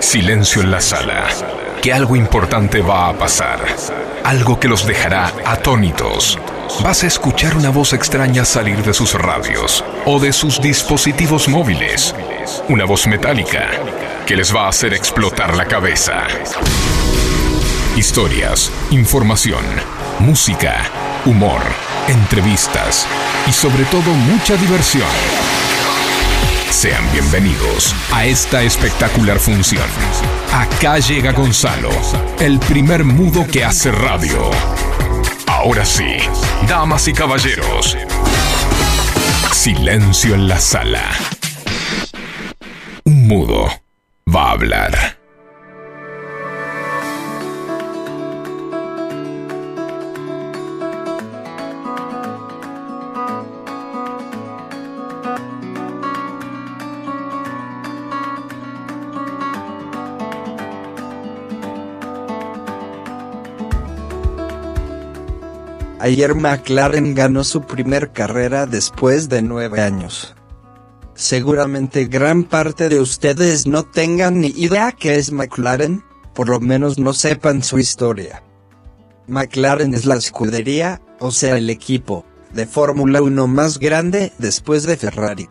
Silencio en la sala. Que algo importante va a pasar. Algo que los dejará atónitos. Vas a escuchar una voz extraña salir de sus radios o de sus dispositivos móviles. Una voz metálica que les va a hacer explotar la cabeza. Historias, información, música, humor, entrevistas y sobre todo mucha diversión. Sean bienvenidos a esta espectacular función. Acá llega Gonzalo, el primer mudo que hace radio. Ahora sí, damas y caballeros, silencio en la sala. Un mudo va a hablar. Ayer McLaren ganó su primer carrera después de nueve años. Seguramente gran parte de ustedes no tengan ni idea qué es McLaren, por lo menos no sepan su historia. McLaren es la escudería, o sea el equipo, de Fórmula 1 más grande después de Ferrari.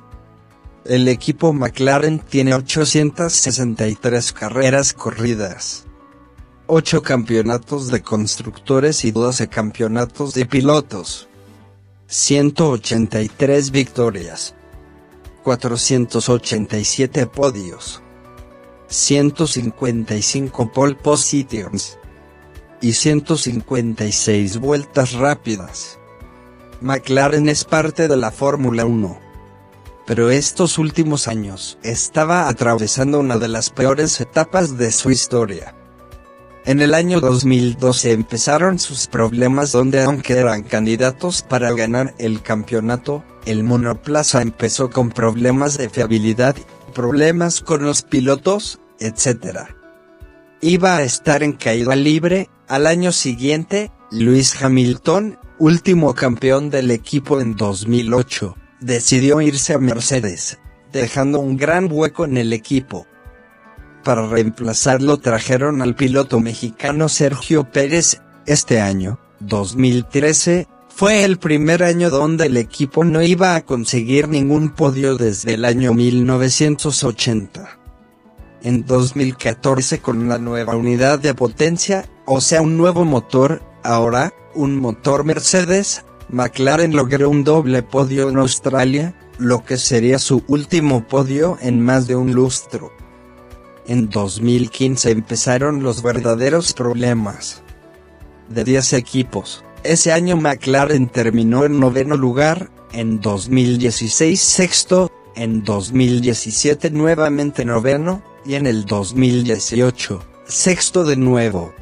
El equipo McLaren tiene 863 carreras corridas. 8 campeonatos de constructores y 12 campeonatos de pilotos. 183 victorias. 487 podios. 155 pole positions. Y 156 vueltas rápidas. McLaren es parte de la Fórmula 1. Pero estos últimos años estaba atravesando una de las peores etapas de su historia. En el año 2012 empezaron sus problemas donde aunque eran candidatos para ganar el campeonato, el monoplaza empezó con problemas de fiabilidad, problemas con los pilotos, etc. Iba a estar en caída libre, al año siguiente, Lewis Hamilton, último campeón del equipo en 2008, decidió irse a Mercedes, dejando un gran hueco en el equipo. Para reemplazarlo trajeron al piloto mexicano Sergio Pérez, este año, 2013, fue el primer año donde el equipo no iba a conseguir ningún podio desde el año 1980. En 2014 con una nueva unidad de potencia, o sea un nuevo motor, ahora, un motor Mercedes, McLaren logró un doble podio en Australia, lo que sería su último podio en más de un lustro. En 2015 empezaron los verdaderos problemas. De 10 equipos, ese año McLaren terminó en noveno lugar, en 2016 sexto, en 2017 nuevamente noveno, y en el 2018, sexto de nuevo.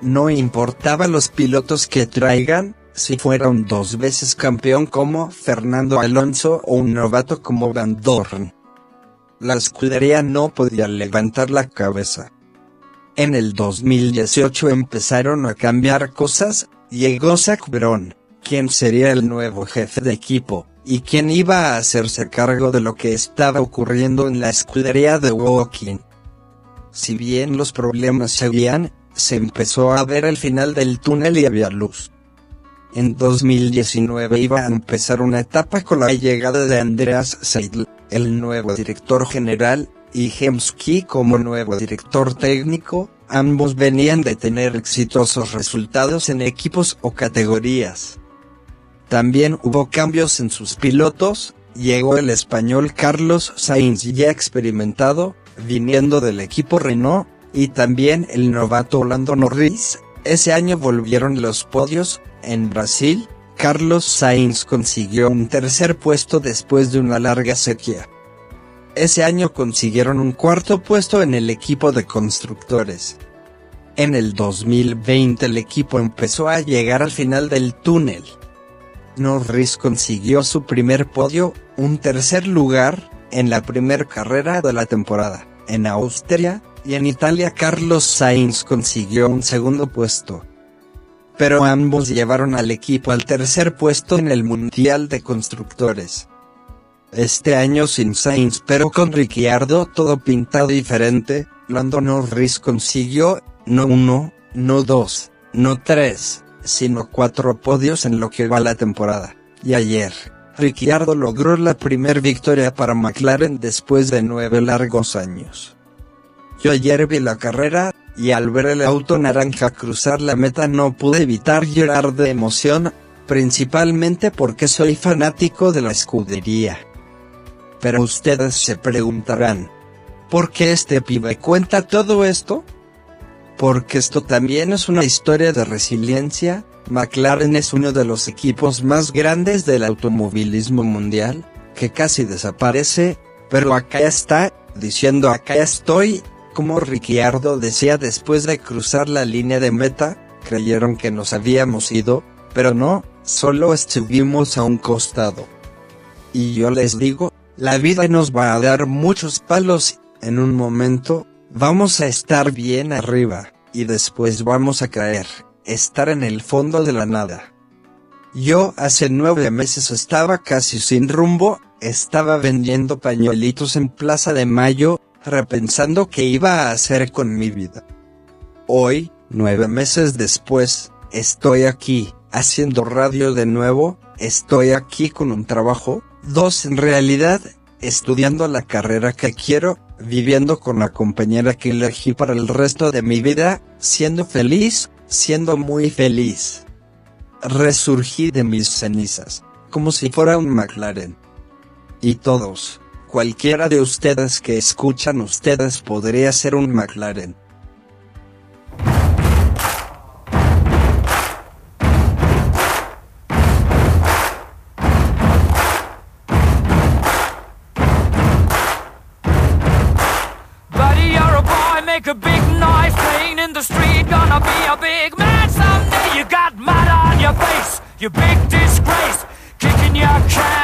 No importaba los pilotos que traigan, si fueron dos veces campeón como Fernando Alonso o un novato como Van Dorn la escudería no podía levantar la cabeza. En el 2018 empezaron a cambiar cosas, llegó Zach Brown, quien sería el nuevo jefe de equipo, y quien iba a hacerse cargo de lo que estaba ocurriendo en la escudería de Woking. Si bien los problemas seguían, se empezó a ver el final del túnel y había luz. En 2019 iba a empezar una etapa con la llegada de Andreas Seidl, el nuevo director general, y Hemsky como nuevo director técnico, ambos venían de tener exitosos resultados en equipos o categorías. También hubo cambios en sus pilotos, llegó el español Carlos Sainz ya experimentado, viniendo del equipo Renault, y también el novato Orlando Norris, ese año volvieron los podios, en Brasil, Carlos Sainz consiguió un tercer puesto después de una larga sequía. Ese año consiguieron un cuarto puesto en el equipo de constructores. En el 2020 el equipo empezó a llegar al final del túnel. Norris consiguió su primer podio, un tercer lugar, en la primera carrera de la temporada, en Austria, y en Italia Carlos Sainz consiguió un segundo puesto pero ambos llevaron al equipo al tercer puesto en el Mundial de Constructores. Este año sin Sainz pero con Ricciardo todo pintado diferente, Lando Norris consiguió, no uno, no dos, no tres, sino cuatro podios en lo que va la temporada. Y ayer, Ricciardo logró la primer victoria para McLaren después de nueve largos años. Yo ayer vi la carrera, y al ver el auto naranja cruzar la meta no pude evitar llorar de emoción, principalmente porque soy fanático de la escudería. Pero ustedes se preguntarán, ¿por qué este pibe cuenta todo esto? Porque esto también es una historia de resiliencia, McLaren es uno de los equipos más grandes del automovilismo mundial, que casi desaparece, pero acá está, diciendo acá estoy, como Ricciardo decía después de cruzar la línea de meta, creyeron que nos habíamos ido, pero no, solo estuvimos a un costado. Y yo les digo, la vida nos va a dar muchos palos, en un momento, vamos a estar bien arriba, y después vamos a caer, estar en el fondo de la nada. Yo hace nueve meses estaba casi sin rumbo, estaba vendiendo pañuelitos en Plaza de Mayo, repensando qué iba a hacer con mi vida. Hoy, nueve meses después, estoy aquí, haciendo radio de nuevo, estoy aquí con un trabajo, dos en realidad, estudiando la carrera que quiero, viviendo con la compañera que elegí para el resto de mi vida, siendo feliz, siendo muy feliz. Resurgí de mis cenizas, como si fuera un McLaren. Y todos, cualquiera de ustedes que escuchan ustedes podría ser un McLaren. You big disgrace.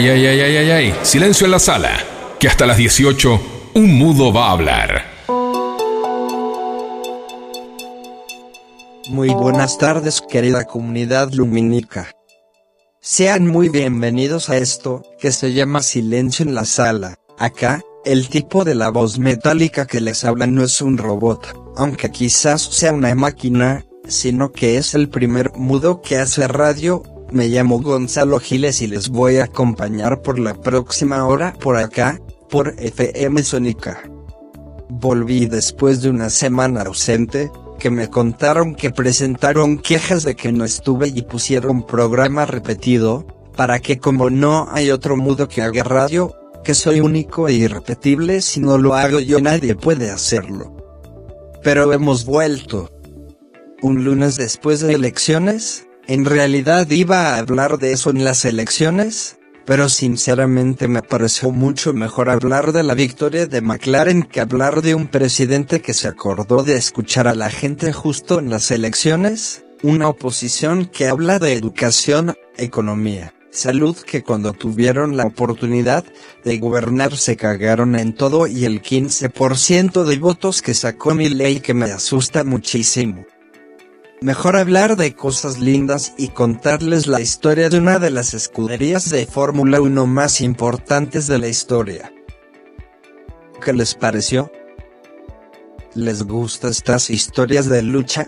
¡Ey, ey, ey, ey, ey, ey! Silencio en la sala, que hasta las 18 un mudo va a hablar. Muy buenas tardes querida comunidad lumínica. Sean muy bienvenidos a esto, que se llama Silencio en la Sala. Acá, el tipo de la voz metálica que les habla no es un robot, aunque quizás sea una máquina, sino que es el primer mudo que hace radio. Me llamo Gonzalo Giles y les voy a acompañar por la próxima hora por acá, por FM Sónica. Volví después de una semana ausente, que me contaron que presentaron quejas de que no estuve y pusieron programa repetido, para que como no hay otro mudo que haga radio, que soy único e irrepetible si no lo hago yo nadie puede hacerlo. Pero hemos vuelto. Un lunes después de elecciones, en realidad iba a hablar de eso en las elecciones, pero sinceramente me pareció mucho mejor hablar de la victoria de McLaren que hablar de un presidente que se acordó de escuchar a la gente justo en las elecciones, una oposición que habla de educación, economía, salud que cuando tuvieron la oportunidad de gobernar se cagaron en todo y el 15% de votos que sacó mi ley que me asusta muchísimo. Mejor hablar de cosas lindas y contarles la historia de una de las escuderías de Fórmula 1 más importantes de la historia. ¿Qué les pareció? ¿Les gustan estas historias de lucha?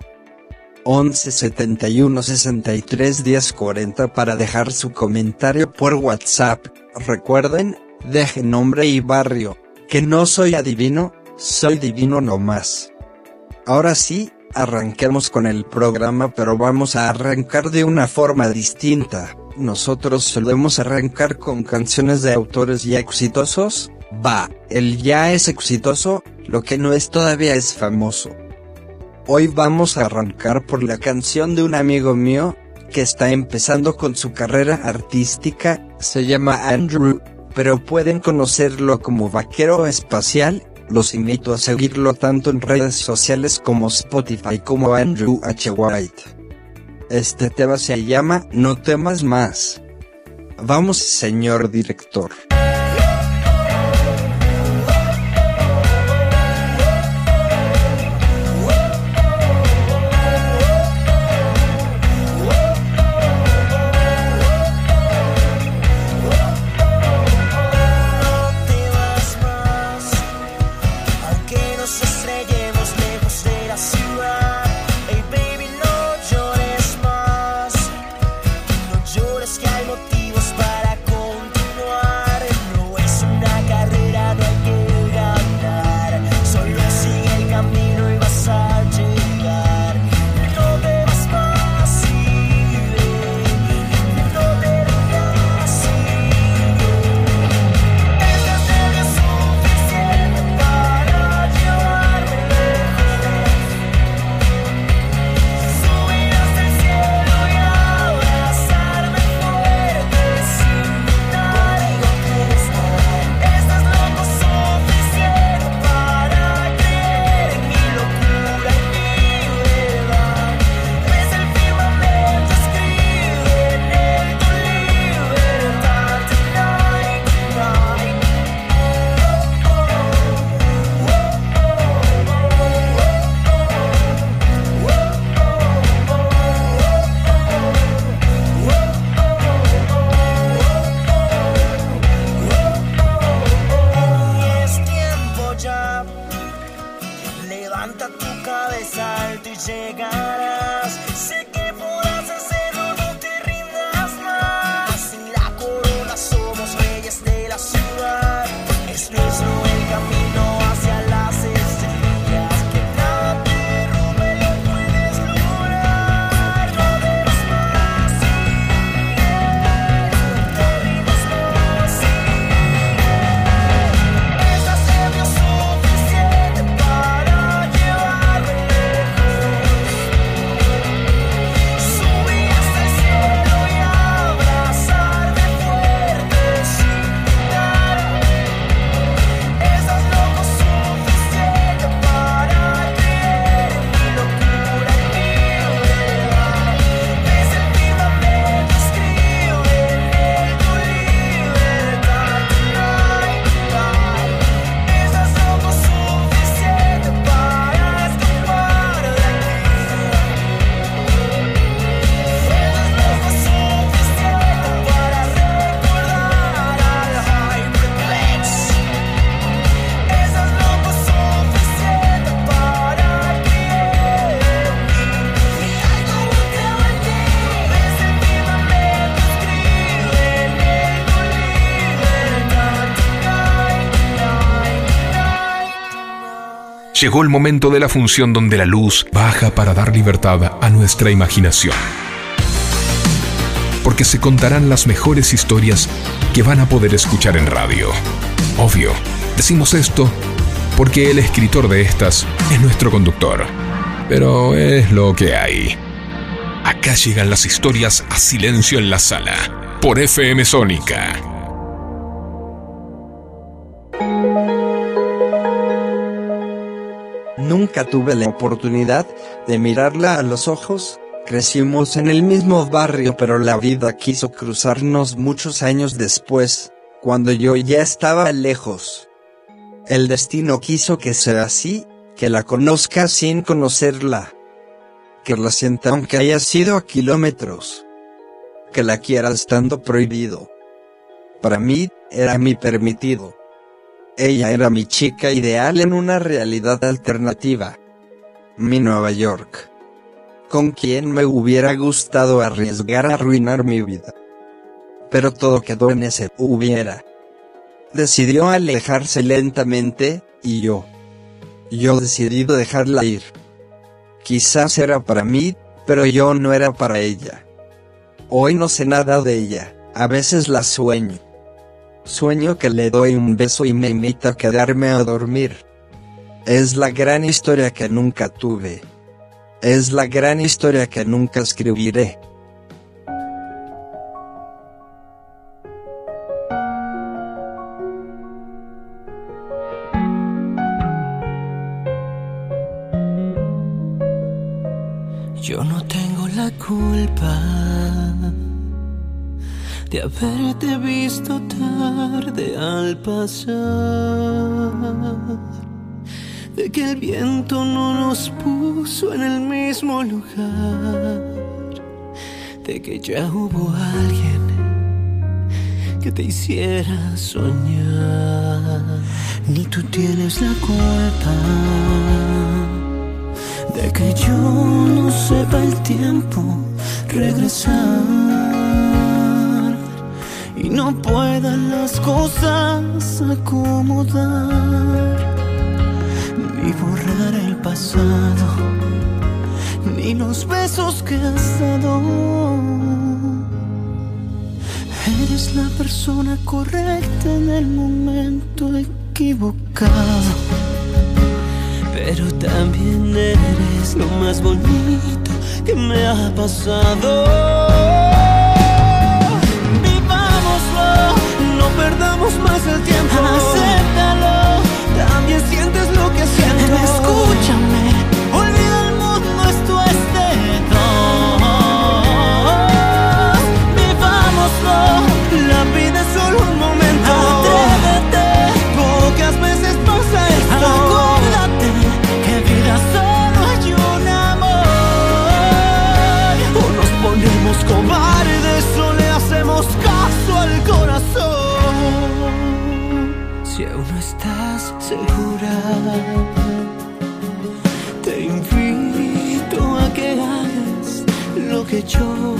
11 71 63 10 40 para dejar su comentario por WhatsApp. Recuerden, deje nombre y barrio, que no soy adivino, soy divino nomás. Ahora sí, Arranquemos con el programa pero vamos a arrancar de una forma distinta. Nosotros solemos arrancar con canciones de autores ya exitosos. Va, el ya es exitoso, lo que no es todavía es famoso. Hoy vamos a arrancar por la canción de un amigo mío, que está empezando con su carrera artística, se llama Andrew, pero pueden conocerlo como vaquero espacial, los invito a seguirlo tanto en redes sociales como Spotify como Andrew H. White. Este tema se llama No temas más. Vamos señor director. Llegó el momento de la función donde la luz baja para dar libertad a nuestra imaginación. Porque se contarán las mejores historias que van a poder escuchar en radio. Obvio, decimos esto porque el escritor de estas es nuestro conductor. Pero es lo que hay. Acá llegan las historias a silencio en la sala, por FM Sónica Nunca tuve la oportunidad de mirarla a los ojos. Crecimos en el mismo barrio pero la vida quiso cruzarnos muchos años después, cuando yo ya estaba lejos. El destino quiso que sea así, que la conozca sin conocerla. Que la sienta aunque haya sido a kilómetros. Que la quiera estando prohibido. Para mí, era mi permitido. Ella era mi chica ideal en una realidad alternativa. Mi Nueva York. Con quien me hubiera gustado arriesgar a arruinar mi vida. Pero todo quedó en ese hubiera. Decidió alejarse lentamente, y yo. Yo decidí dejarla ir. Quizás era para mí, pero yo no era para ella. Hoy no sé nada de ella, a veces la sueño. Sueño que le doy un beso y me invita a quedarme a dormir. Es la gran historia que nunca tuve. Es la gran historia que nunca escribiré. Yo no tengo la culpa de haberte visto tarde al pasar, de que el viento no nos puso en el mismo lugar, de que ya hubo alguien que te hiciera soñar. Ni tú tienes la culpa de que yo no sepa el tiempo regresar y no puedan las cosas acomodar, ni borrar el pasado, ni los besos que has dado. Eres la persona correcta en el momento equivocado, pero también eres lo más bonito que me ha pasado. Perdamos más el tiempo. Acéptalo, también sientes lo que siento. Escúchame, te invito a que hagas lo que yo.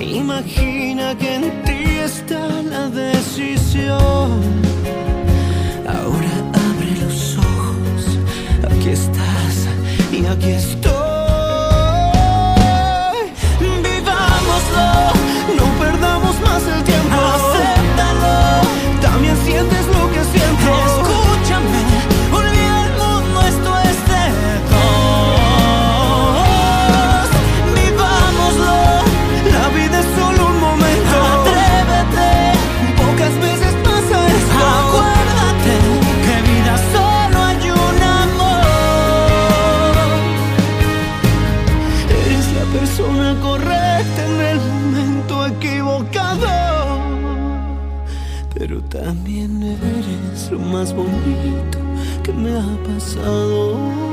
Imagina que en ti está la decisión. Ahora abre los ojos, aquí estás y aquí estoy. Más bonito que me ha pasado.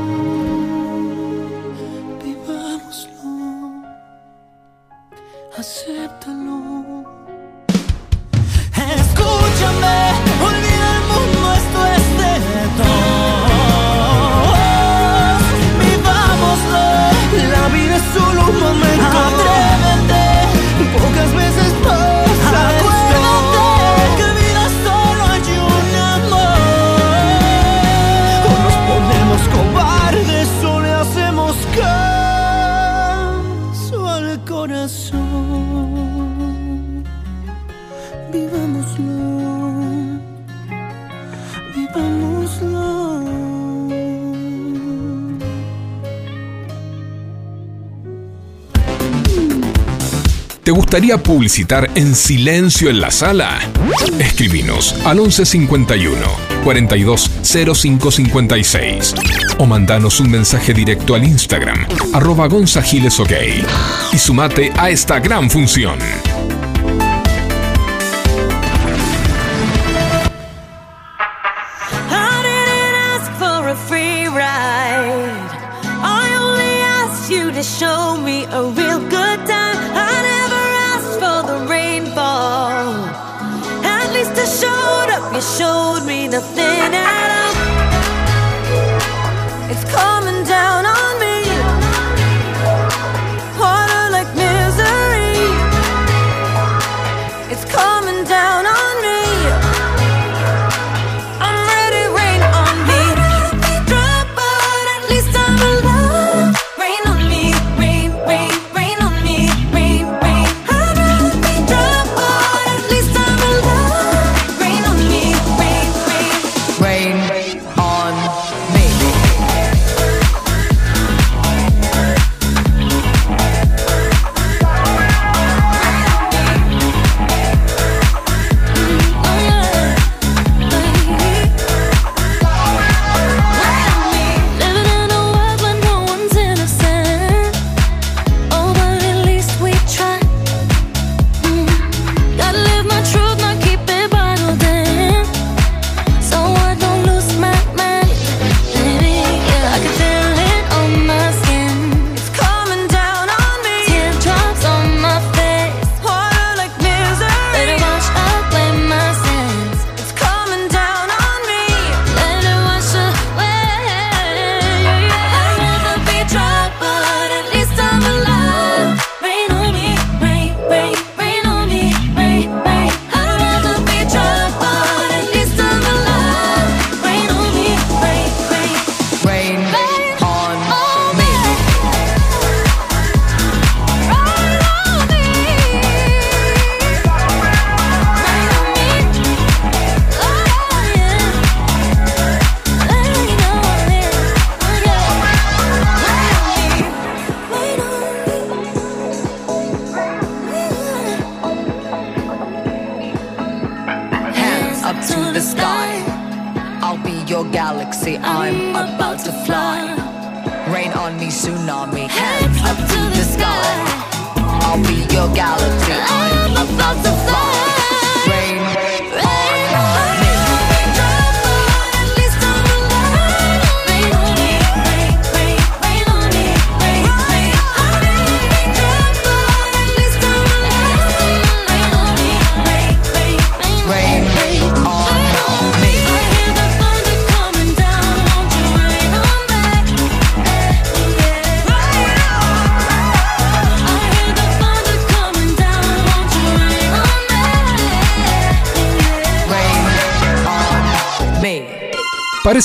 Gustaría publicitar en silencio en la sala? Escribinos al 1151 420556 o mandanos un mensaje directo al Instagram arroba gonzagilesok y sumate a esta gran función.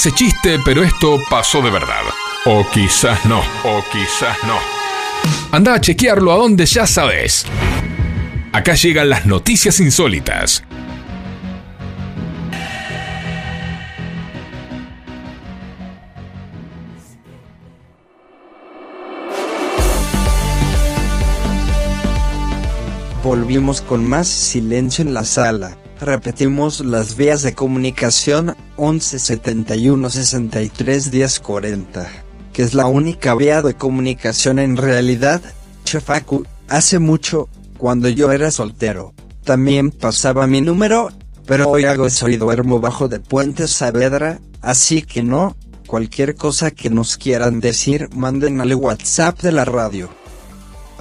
Parece chiste, pero esto pasó de verdad. O quizás no, o quizás no. Anda a chequearlo a donde ya sabes. Acá llegan las noticias insólitas. Volvimos con más silencio en la sala. Repetimos las vías de comunicación 11 71 63 10 40, que es la única vía de comunicación en realidad. Chefaku, hace mucho, cuando yo era soltero, también pasaba mi número, pero hoy hago eso y duermo bajo de Puente Saavedra, así que no, cualquier cosa que nos quieran decir manden al WhatsApp de la radio.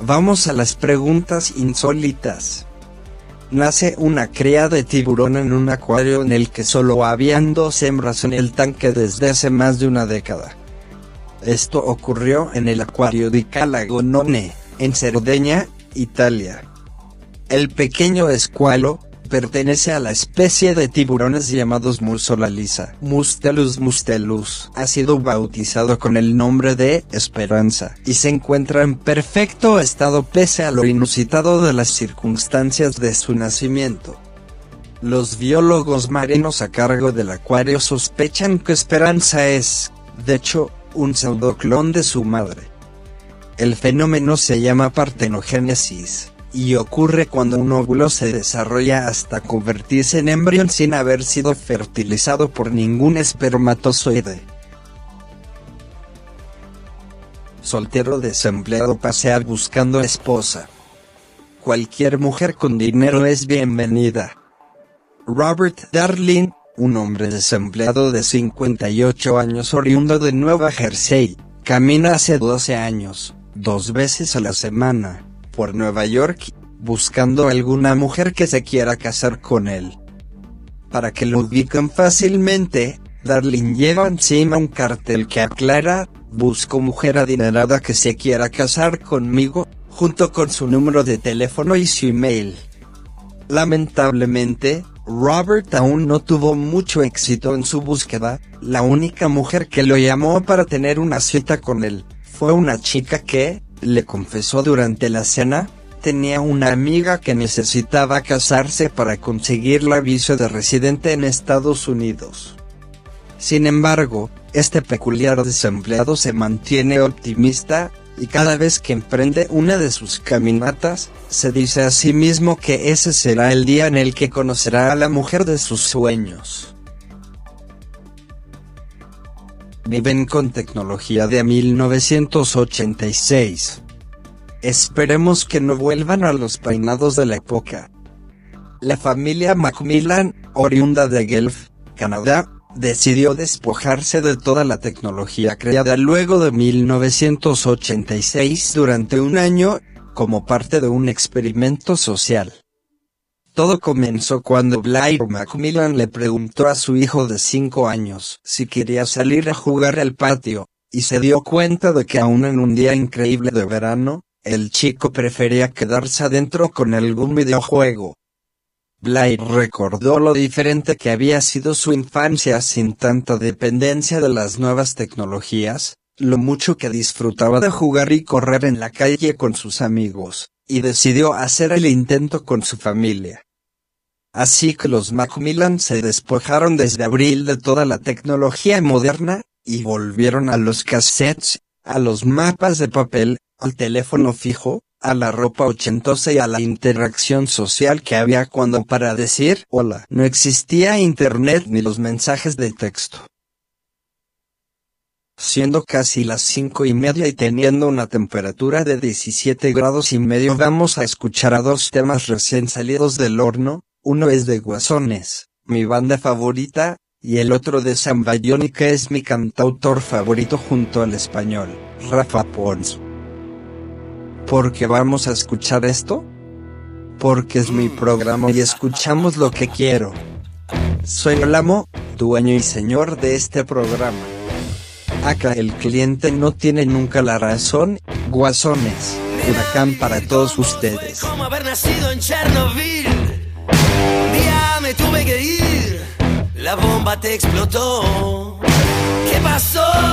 Vamos a las preguntas insólitas. Nace una cría de tiburón en un acuario en el que solo habían dos hembras en el tanque desde hace más de una década. Esto ocurrió en el acuario di Calagonone, en Cerdeña, Italia. El pequeño escualo pertenece a la especie de tiburones llamados Mussola lisa. Mustelus mustelus ha sido bautizado con el nombre de Esperanza y se encuentra en perfecto estado pese a lo inusitado de las circunstancias de su nacimiento. Los biólogos marinos a cargo del acuario sospechan que Esperanza es, de hecho, un pseudoclon de su madre. El fenómeno se llama partenogénesis y ocurre cuando un óvulo se desarrolla hasta convertirse en embrión sin haber sido fertilizado por ningún espermatozoide. Soltero desempleado pasea buscando esposa. Cualquier mujer con dinero es bienvenida. Robert Darling, un hombre desempleado de 58 años oriundo de Nueva Jersey, camina hace 12 años, dos veces a la semana, por Nueva York, buscando alguna mujer que se quiera casar con él. Para que lo ubiquen fácilmente, Darling lleva encima un cartel que aclara, busco mujer adinerada que se quiera casar conmigo, junto con su número de teléfono y su email. Lamentablemente, Robert aún no tuvo mucho éxito en su búsqueda, la única mujer que lo llamó para tener una cita con él, fue una chica que, le confesó durante la cena, tenía una amiga que necesitaba casarse para conseguir la visa de residente en Estados Unidos. Sin embargo, este peculiar desempleado se mantiene optimista, y cada vez que emprende una de sus caminatas, se dice a sí mismo que ese será el día en el que conocerá a la mujer de sus sueños. Viven con tecnología de 1986. Esperemos que no vuelvan a los peinados de la época. La familia Macmillan, oriunda de Guelph, Canadá, decidió despojarse de toda la tecnología creada luego de 1986 durante un año, como parte de un experimento social. Todo comenzó cuando Blair Macmillan le preguntó a su hijo de 5 años si quería salir a jugar al patio, y se dio cuenta de que aún en un día increíble de verano, el chico prefería quedarse adentro con algún videojuego. Blair recordó lo diferente que había sido su infancia sin tanta dependencia de las nuevas tecnologías, lo mucho que disfrutaba de jugar y correr en la calle con sus amigos, y decidió hacer el intento con su familia. Así que los Macmillan se despojaron desde abril de toda la tecnología moderna, y volvieron a los cassettes, a los mapas de papel, al teléfono fijo, a la ropa ochentosa y a la interacción social que había cuando para decir hola no existía internet ni los mensajes de texto. Siendo casi las cinco y media y teniendo una temperatura de 17 grados y medio vamos a escuchar a dos temas recién salidos del horno, uno es de Guasones, mi banda favorita, y el otro de Sambayoni que es mi cantautor favorito junto al español, Rafa Pons. ¿Por qué vamos a escuchar esto? Porque es mi programa y escuchamos lo que quiero. Soy el amo, dueño y señor de este programa. Acá el cliente no tiene nunca la razón, guasones, huracán para todos ustedes. Como haber nacido en Chernobyl. Día me tuve que ir, la bomba te explotó. ¿Qué pasó?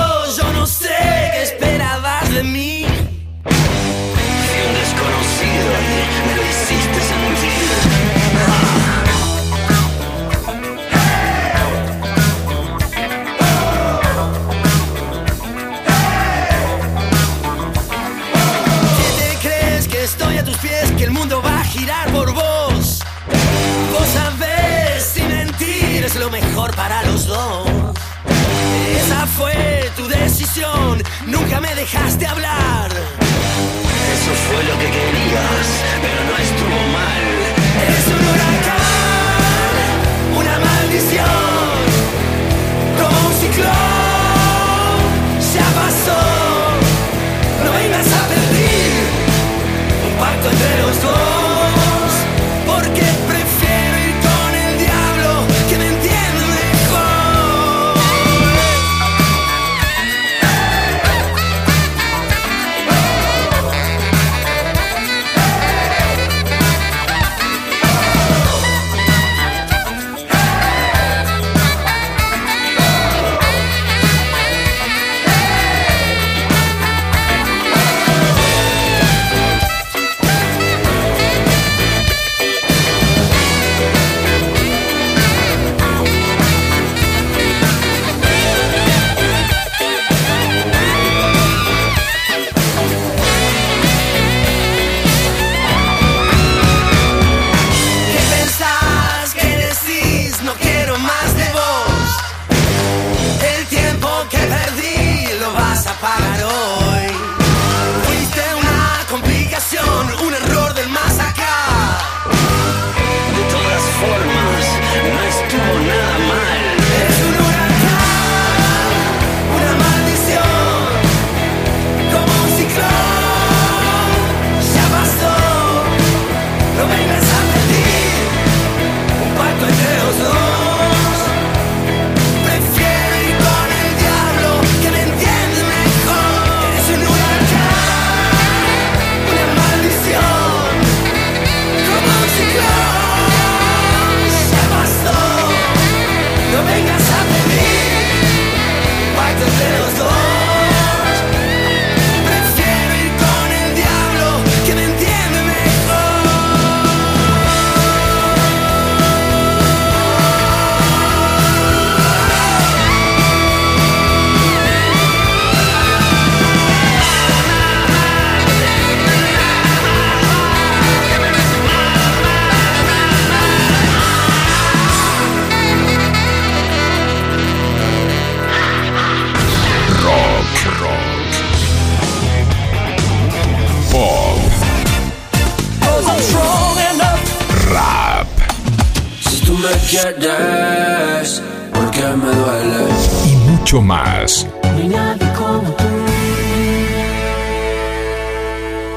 Quieres, porque me duele. y mucho más.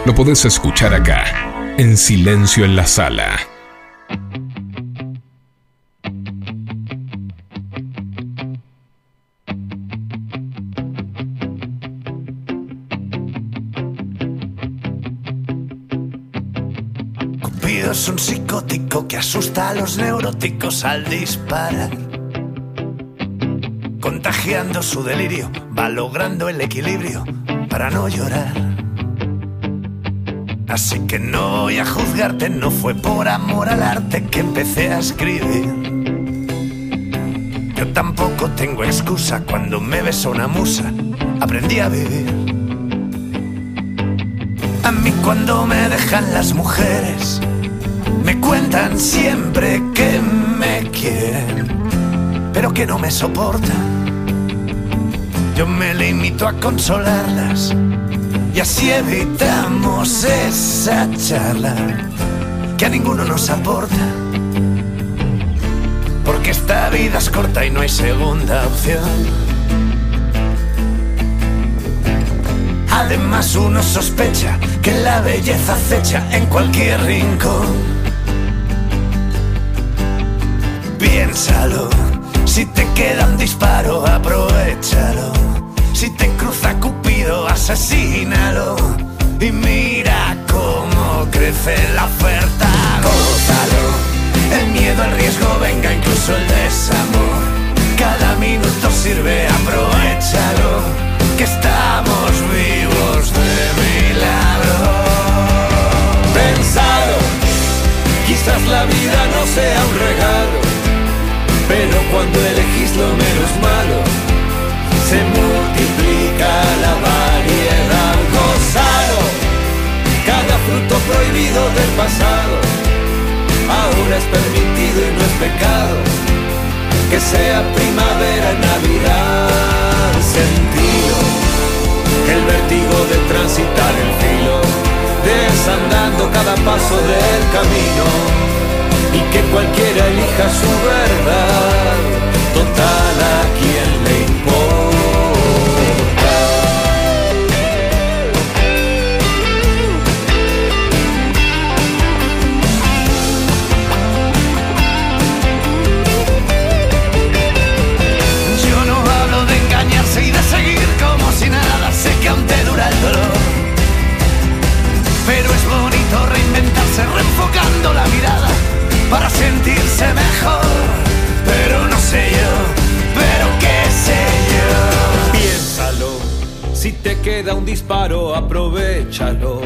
Lo podés escuchar acá, en Silencio en la Sala. Cupido es un psicótico que asusta a los neuróticos al disparar. Contagiando su delirio, va logrando el equilibrio para no llorar. Así que no voy a juzgarte, no fue por amor al arte que empecé a escribir. Yo tampoco tengo excusa cuando me besó una musa, aprendí a vivir. A mí cuando me dejan las mujeres, cuentan siempre que me quieren, pero que no me soportan. Yo me limito a consolarlas y así evitamos esa charla que a ninguno nos aporta. Porque esta vida es corta y no hay segunda opción. Además uno sospecha que la belleza acecha en cualquier rincón. Piénsalo, si te queda un disparo, aprovechalo. Si te cruza Cupido, asesínalo. Y mira cómo crece la oferta, gózalo. El miedo, el riesgo, venga incluso el desamor. Cada minuto sirve, aprovechalo. Del pasado, ahora es permitido y no es pecado. Que sea primavera, Navidad, sentido, el vértigo de transitar el filo, desandando cada paso del camino y que cualquiera elija su verdad, total reenfocando la mirada para sentirse mejor. Pero no sé yo, pero qué sé yo. Piénsalo, si te queda un disparo, aprovechalo.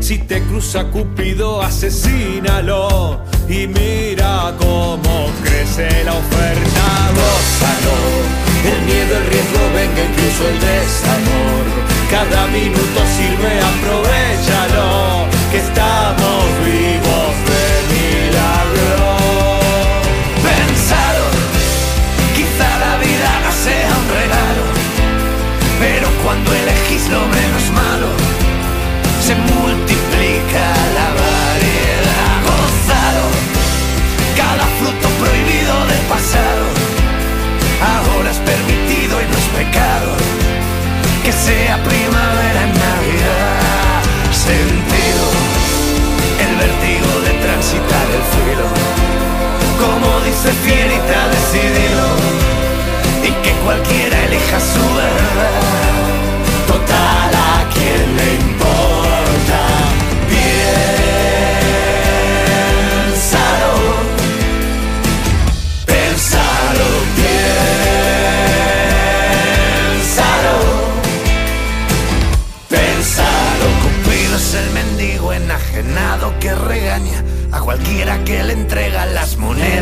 Si te cruza Cupido, asesínalo. Y mira cómo crece la oferta. Gózalo, el miedo, el riesgo, venga incluso el desamor. Cada minuto sirve, aprovechalo. Que estamos vivos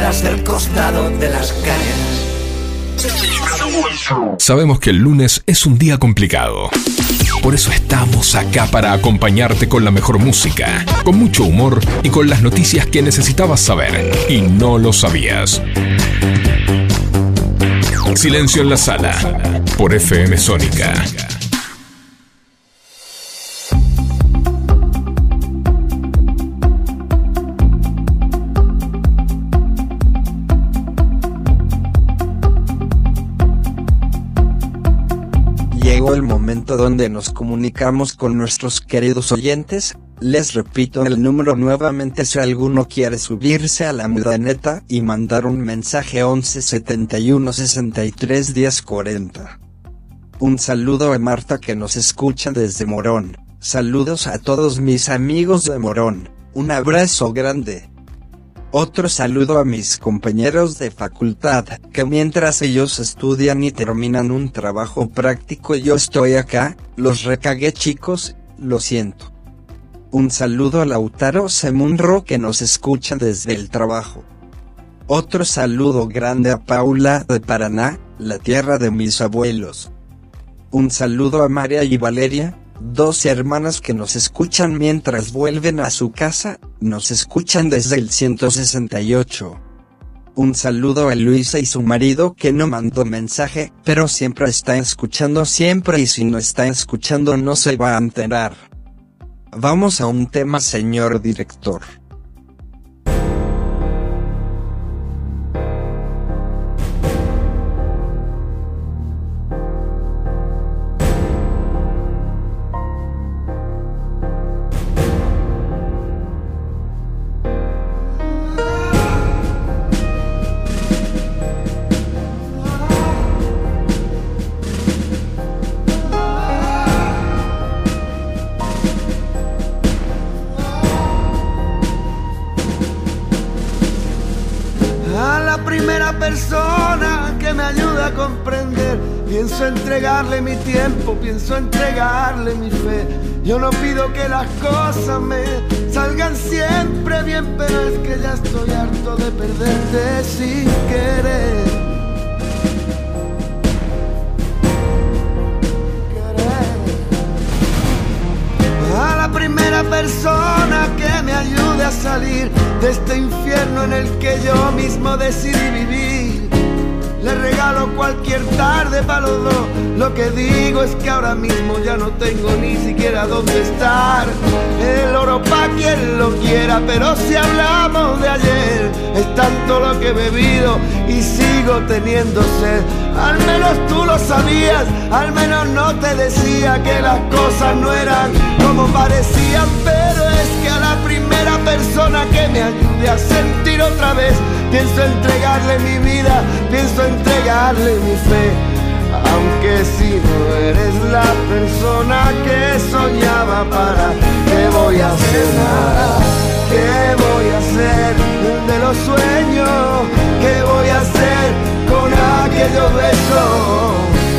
del costado de las calles. Sabemos que el lunes es un día complicado. Por eso estamos acá para acompañarte con la mejor música, con mucho humor y con las noticias que necesitabas saber y no lo sabías. Silencio en la sala por FM Sónica. Donde nos comunicamos con nuestros queridos oyentes. Les repito el número nuevamente si alguno quiere subirse a la mudaneta y mandar un mensaje 11 71 63 10 40. Un saludo a Marta que nos escucha desde Morón. Saludos a todos mis amigos de Morón. Un abrazo grande. Otro saludo a mis compañeros de facultad, que mientras ellos estudian y terminan un trabajo práctico yo estoy acá, los recagué chicos, lo siento. Un saludo a Lautaro Semunro que nos escucha desde el trabajo. Otro saludo grande a Paula de Paraná, la tierra de mis abuelos. Un saludo a María y Valeria, dos hermanas que nos escuchan mientras vuelven a su casa, nos escuchan desde el 168. Un saludo a Luisa y su marido que no mandó mensaje, pero siempre está escuchando siempre y si no está escuchando no se va a enterar. Vamos a un tema señor director. Pienso entregarle mi fe. Yo no pido que las cosas me salgan siempre bien, pero es que ya estoy harto de perderte sin querer. a la primera persona que me ayude a salir de este infierno en el que yo mismo decidí vivir. Le regalo cualquier tarde para los dos. Lo que digo es que ahora mismo ya no tengo ni siquiera dónde estar. El oro pa' quien lo quiera, pero si hablamos de ayer, es tanto lo que he bebido y sigo teniendo sed. Al menos tú lo sabías, al menos no te decía que las cosas no eran como parecían, pero es que a la primera persona que me ayude a sentir otra vez, pienso entregarle mi vida, pienso entregarle mi fe. Aunque si no eres la persona que soñaba, ¿para qué voy a hacer nada? ¿Qué voy a hacer de los sueños? ¿Qué voy a hacer con aquellos besos?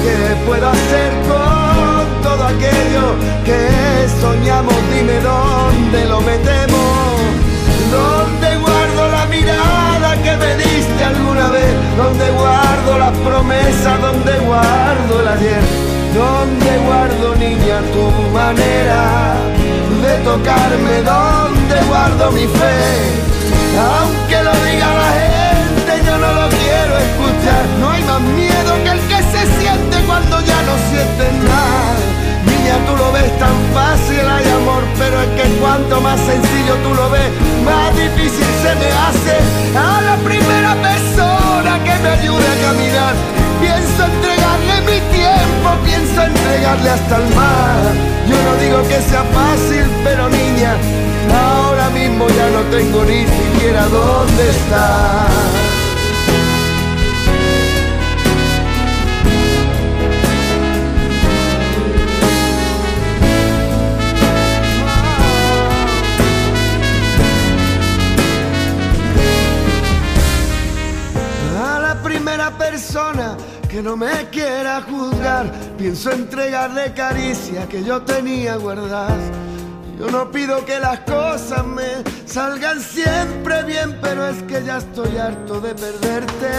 ¿Qué puedo hacer con todo aquello que soñamos? Dime dónde lo metemos. Me diste alguna vez? ¿Dónde guardo las promesas? ¿Dónde guardo el ayer? ¿Dónde guardo, niña, tu manera de tocarme? ¿Dónde guardo mi fe? Aunque lo diga la gente, yo no lo quiero escuchar. No hay más miedo que el que se siente cuando ya no sientes nada. Tú lo ves tan fácil, hay amor, pero es que cuanto más sencillo tú lo ves, más difícil se me hace. Hasta el mar. Yo no digo que sea fácil, pero niña, ahora mismo ya no tengo ni siquiera dónde estar. Que no me quiera juzgar, pienso entregarle caricia que yo tenía guardadas. Yo no pido que las cosas me salgan siempre bien, pero es que ya estoy harto de perderte.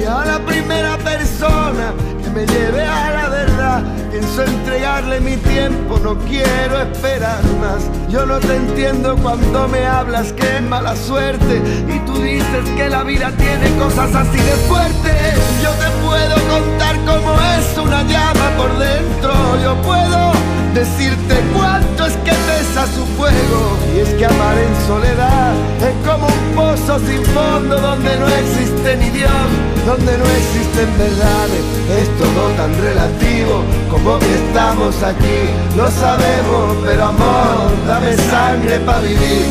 Y a la primera persona que me lleve a la verdad, pienso entregarle mi tiempo, no quiero esperar más. Yo no te entiendo cuando me hablas que es mala suerte y tú dices que la vida tiene cosas así de fuertes. Yo te puedo contar cómo es una llama por dentro, yo puedo decirte cuánto es que pesa su fuego. Y es que amar en soledad es como un pozo sin fondo donde no existe ni Dios. Donde no existen verdades, es todo tan relativo como que estamos aquí. Lo sabemos, pero amor, dame sangre para vivir.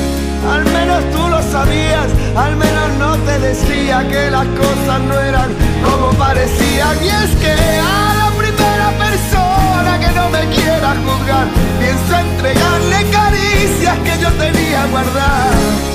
Al menos tú lo sabías, al menos no te decía que las cosas no eran como parecían. Y es que a la primera persona que no me quiera juzgar, pienso entregarle caricias que yo tenía guardadas.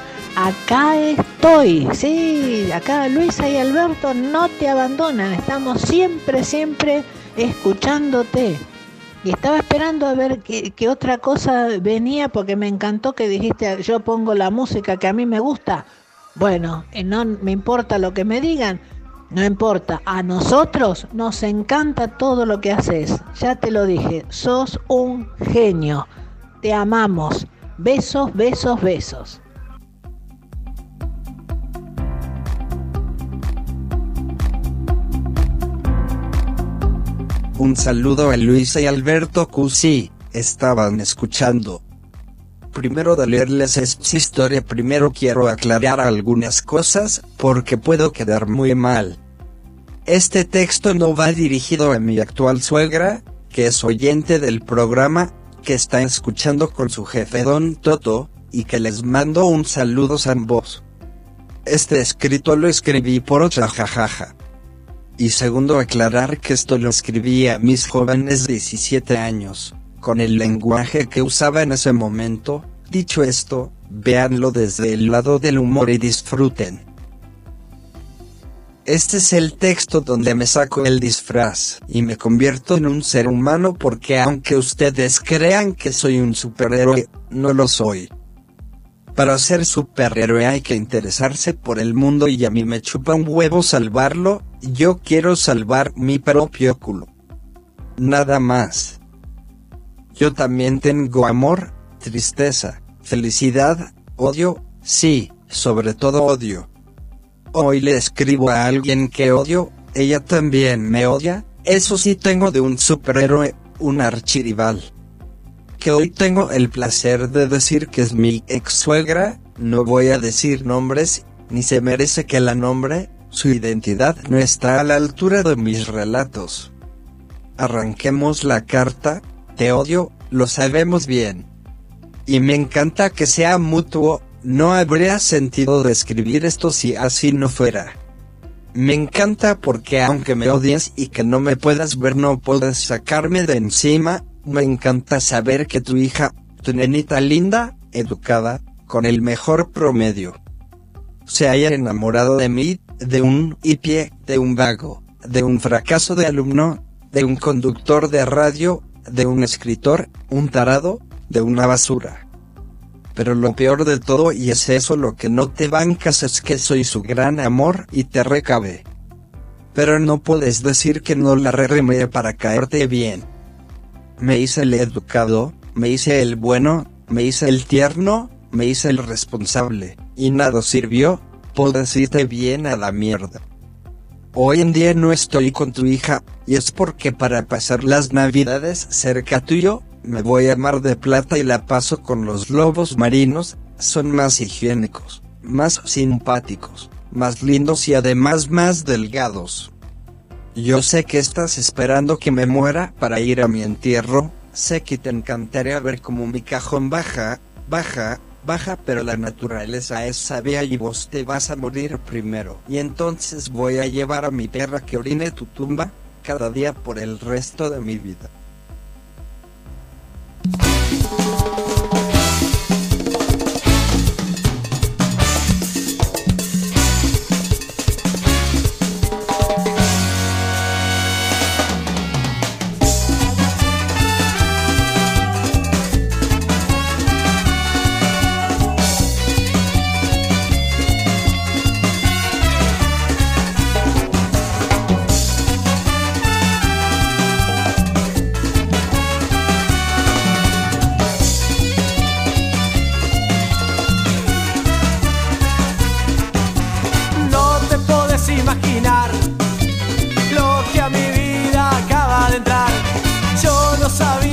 Acá estoy, sí, acá Luisa y Alberto no te abandonan, estamos siempre, siempre escuchándote. Y estaba esperando a ver qué, otra cosa venía porque me encantó que dijiste yo pongo la música que a mí me gusta. Bueno, y no me importa lo que me digan, no importa, a nosotros nos encanta todo lo que haces. Ya te lo dije, sos un genio. Te amamos. Besos, besos, besos. Un saludo a Luisa y Alberto Cusi, estaban escuchando. Primero de leerles esta historia, primero quiero aclarar algunas cosas, porque puedo quedar muy mal. Este texto no va dirigido a mi actual suegra, que es oyente del programa, que está escuchando con su jefe Don Toto, y que les mando un saludo a ambos. Este escrito lo escribí por otra jajaja. Y segundo aclarar que esto lo escribí a mis jóvenes 17 años, con el lenguaje que usaba en ese momento, dicho esto, véanlo desde el lado del humor y disfruten. Este es el texto donde me saco el disfraz y me convierto en un ser humano porque aunque ustedes crean que soy un superhéroe, no lo soy. Para ser superhéroe hay que interesarse por el mundo y a mí me chupa un huevo salvarlo, yo quiero salvar mi propio culo. Nada más. Yo también tengo amor, tristeza, felicidad, odio, sí, sobre todo odio. Hoy le escribo a alguien que odio, ella también me odia, eso sí tengo de un superhéroe, un archirival que hoy tengo el placer de decir que es mi ex suegra, no voy a decir nombres, ni se merece que la nombre, su identidad no está a la altura de mis relatos. Arranquemos la carta, te odio, lo sabemos bien. Y me encanta que sea mutuo, no habría sentido de escribir esto si así no fuera. Me encanta porque aunque me odies y que no me puedas ver no puedes sacarme de encima, me encanta saber que tu hija, tu nenita linda, educada, con el mejor promedio, se haya enamorado de mí, de un hippie, de un vago, de un fracaso de alumno, de un conductor de radio, de un escritor, un tarado, de una basura. Pero lo peor de todo y es eso lo que no te bancas es que soy su gran amor y te recabe. Pero no puedes decir que no la re para caerte bien. Me hice el educado, me hice el bueno, me hice el tierno, me hice el responsable, y nada sirvió, puedes irte bien a la mierda. Hoy en día no estoy con tu hija, y es porque para pasar las navidades cerca tuyo, me voy a Mar de Plata y la paso con los lobos marinos, son más higiénicos, más simpáticos, más lindos y además más delgados. Yo sé que estás esperando que me muera para ir a mi entierro, sé que te encantaría ver cómo mi cajón baja, baja, baja, pero la naturaleza es sabia y vos te vas a morir primero. Y entonces voy a llevar a mi perra que orine tu tumba, cada día por el resto de mi vida.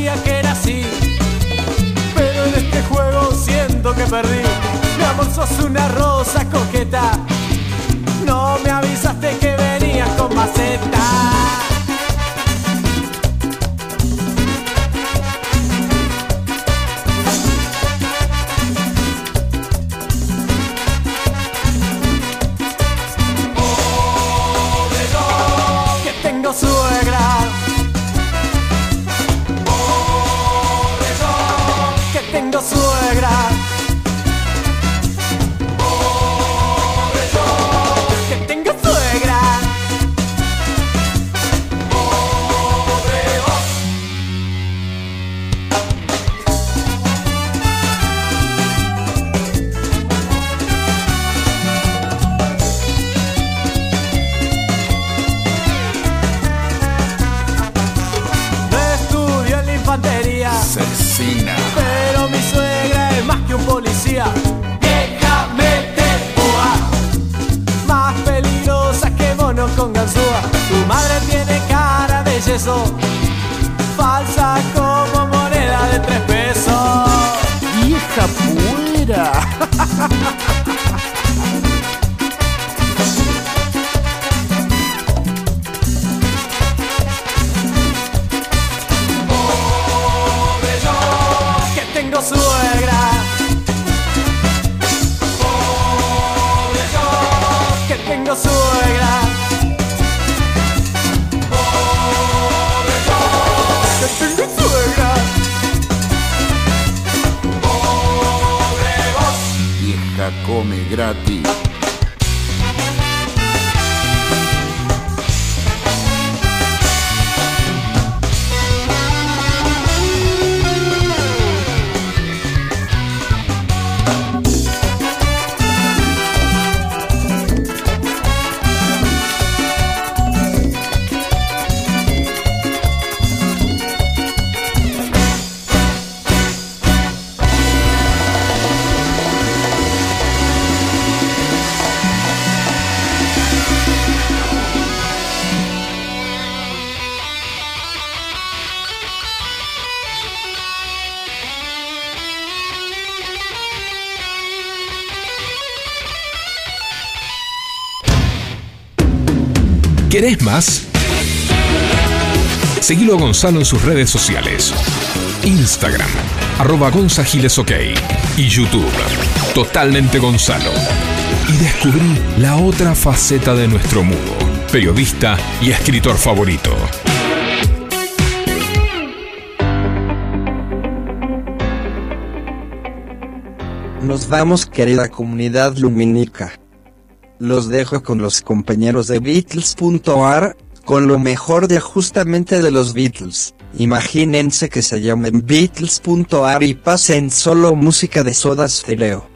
Sabía que era así. Pero en este juego siento que perdí. Mi amor, sos una rosa coqueta. No me avisaste que venías con maceta. Tengo suegra. Que tengo suegra. Que tengo suegra. Vieja come gratis. ¿Querés más? Seguilo a Gonzalo en sus redes sociales. Instagram, arroba Gonza Giles OK. Y YouTube, Totalmente Gonzalo. Y descubrí la otra faceta de nuestro mudo, periodista y escritor favorito. Nos vamos querida comunidad luminica. Los dejo con los compañeros de Beatles.ar, con lo mejor de justamente de los Beatles. Imagínense que se llamen Beatles.ar y pasen solo música de Soda Stereo.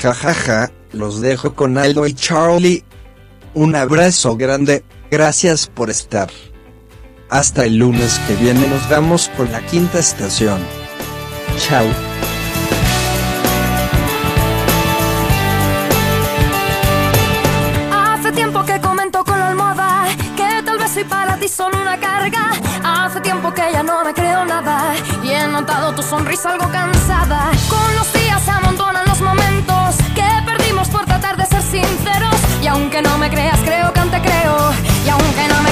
Ja ja ja, los dejo con Aldo y Charlie. Un abrazo grande, gracias por estar. Hasta el lunes que viene nos vamos con la quinta estación. Chao. Ti solo una carga. Hace tiempo que ya no me creo nada y he notado tu sonrisa algo cansada. Con los días se amontonan los momentos que perdimos por tratar de ser sinceros. Y aunque no me creas, creo que aún te creo. Y aunque no me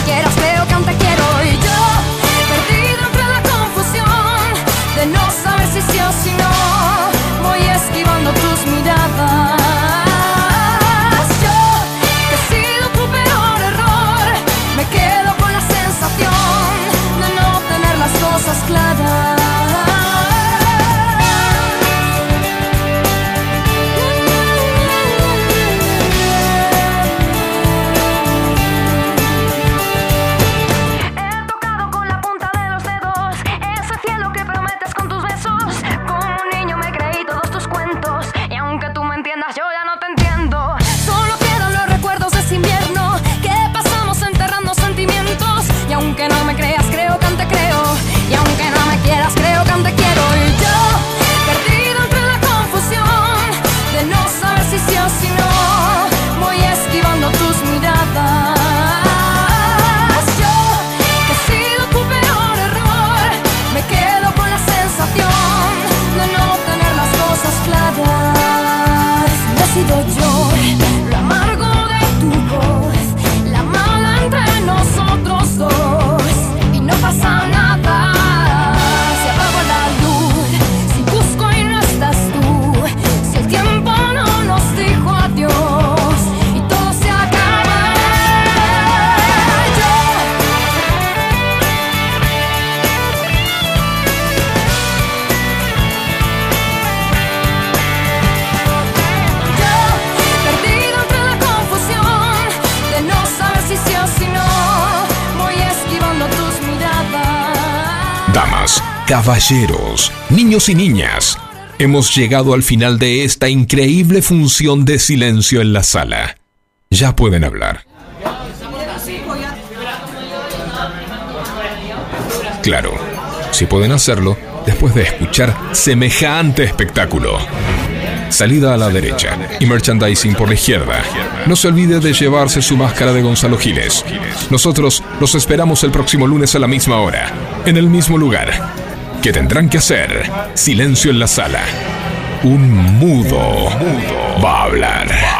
caballeros, niños y niñas, hemos llegado al final de esta increíble función de silencio en la sala. Ya pueden hablar. Claro, si pueden hacerlo después de escuchar semejante espectáculo. Salida a la derecha y merchandising por la izquierda. No se olvide de llevarse su máscara de Gonzalo Giles. Nosotros los esperamos el próximo lunes a la misma hora, en el mismo lugar. ¿Qué tendrán que hacer? Silencio en la sala. Un mudo va a hablar.